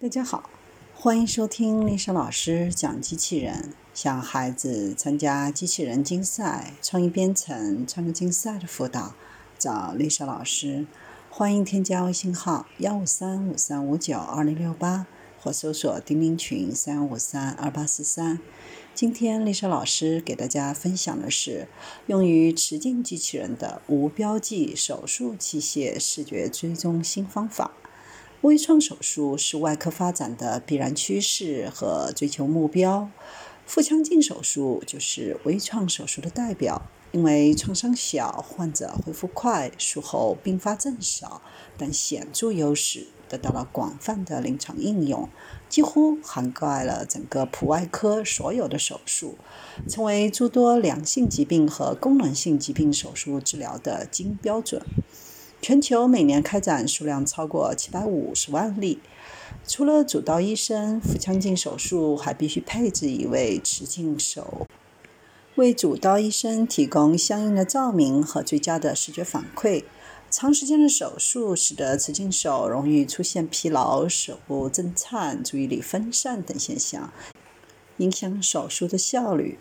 大家好，欢迎收听丽莎老师讲机器人。想孩子参加机器人竞赛、创意编程、创客竞赛的辅导，找丽莎老师。欢迎添加微信号幺五三五三五九二零六八，或搜索钉钉群三五三二八四三。今天丽莎老师给大家分享的是用于持镜机器人的无标记手术器械视觉追踪新方法。微创手术是外科发展的必然趋势和追求目标。腹腔镜手术就是微创手术的代表，因为创伤小、患者恢复快、术后并发症少等显著优势，得到了广泛的临床应用，几乎涵盖了整个普外科所有的手术，成为诸多良性疾病和功能性疾病手术治疗的金标准。全球每年开展数量超过七百五十万例。除了主刀医生，腹腔镜手术还必须配置一位持镜手，为主刀医生提供相应的照明和最佳的视觉反馈。长时间的手术使得持镜手容易出现疲劳、手部震颤、注意力分散等现象，影响手术的效率。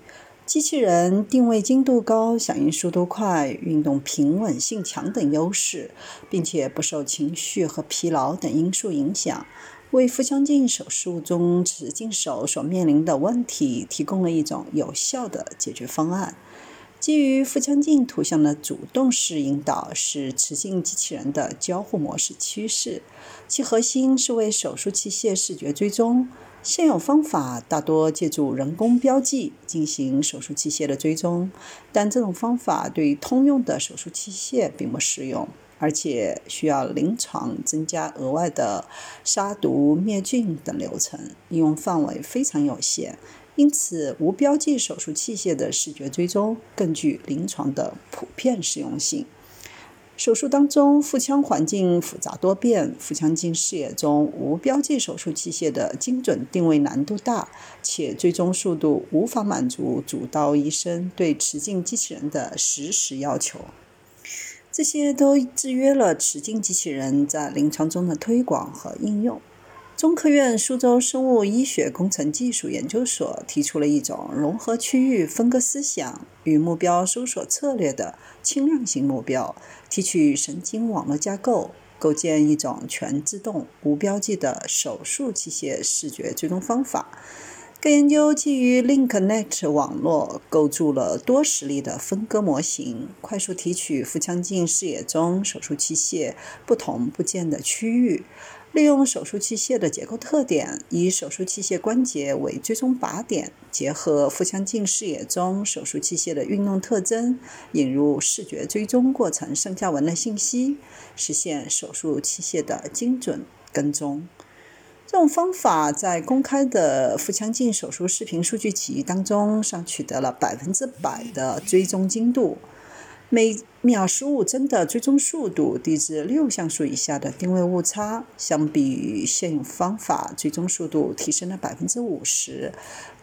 机器人定位精度高、响应速度快、运动平稳性强等优势，并且不受情绪和疲劳等因素影响，为腹腔镜手术中持镜手所面临的问题提供了一种有效的解决方案。基于腹腔镜图像的主动式引导是持镜机器人的交互模式趋势，其核心是为手术器械视觉追踪。现有方法大多借助人工标记进行手术器械的追踪，但这种方法对通用的手术器械并不适用，而且需要临床增加额外的杀毒、灭菌等流程，应用范围非常有限。因此，无标记手术器械的视觉追踪更具临床的普遍适用性。手术当中，腹腔环境复杂多变，腹腔镜视野中无标记手术器械的精准定位难度大，且追踪速度无法满足主刀医生对持镜机器人的实时要求。这些都制约了持镜机器人在临床中的推广和应用。中科院苏州生物医学工程技术研究所提出了一种融合区域分割思想与目标搜索策略的轻量型目标提取神经网络架构，构建一种全自动无标记的手术器械视觉追踪方法。该研究基于 LinkNet 网络构筑了多实例的分割模型，快速提取腹腔镜视野中手术器械不同部件的区域。利用手术器械的结构特点，以手术器械关节为追踪靶点，结合腹腔镜视野中手术器械的运动特征，引入视觉追踪过程上下文的信息，实现手术器械的精准跟踪。这种方法在公开的腹腔镜手术视频数据集当中，上取得了百分之百的追踪精度。每秒十五帧的追踪速度低至六像素以下的定位误差，相比于现有方法，追踪速度提升了百分之五十，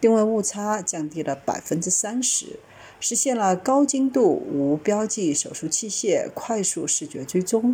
定位误差降低了百分之三十，实现了高精度无标记手术器械快速视觉追踪。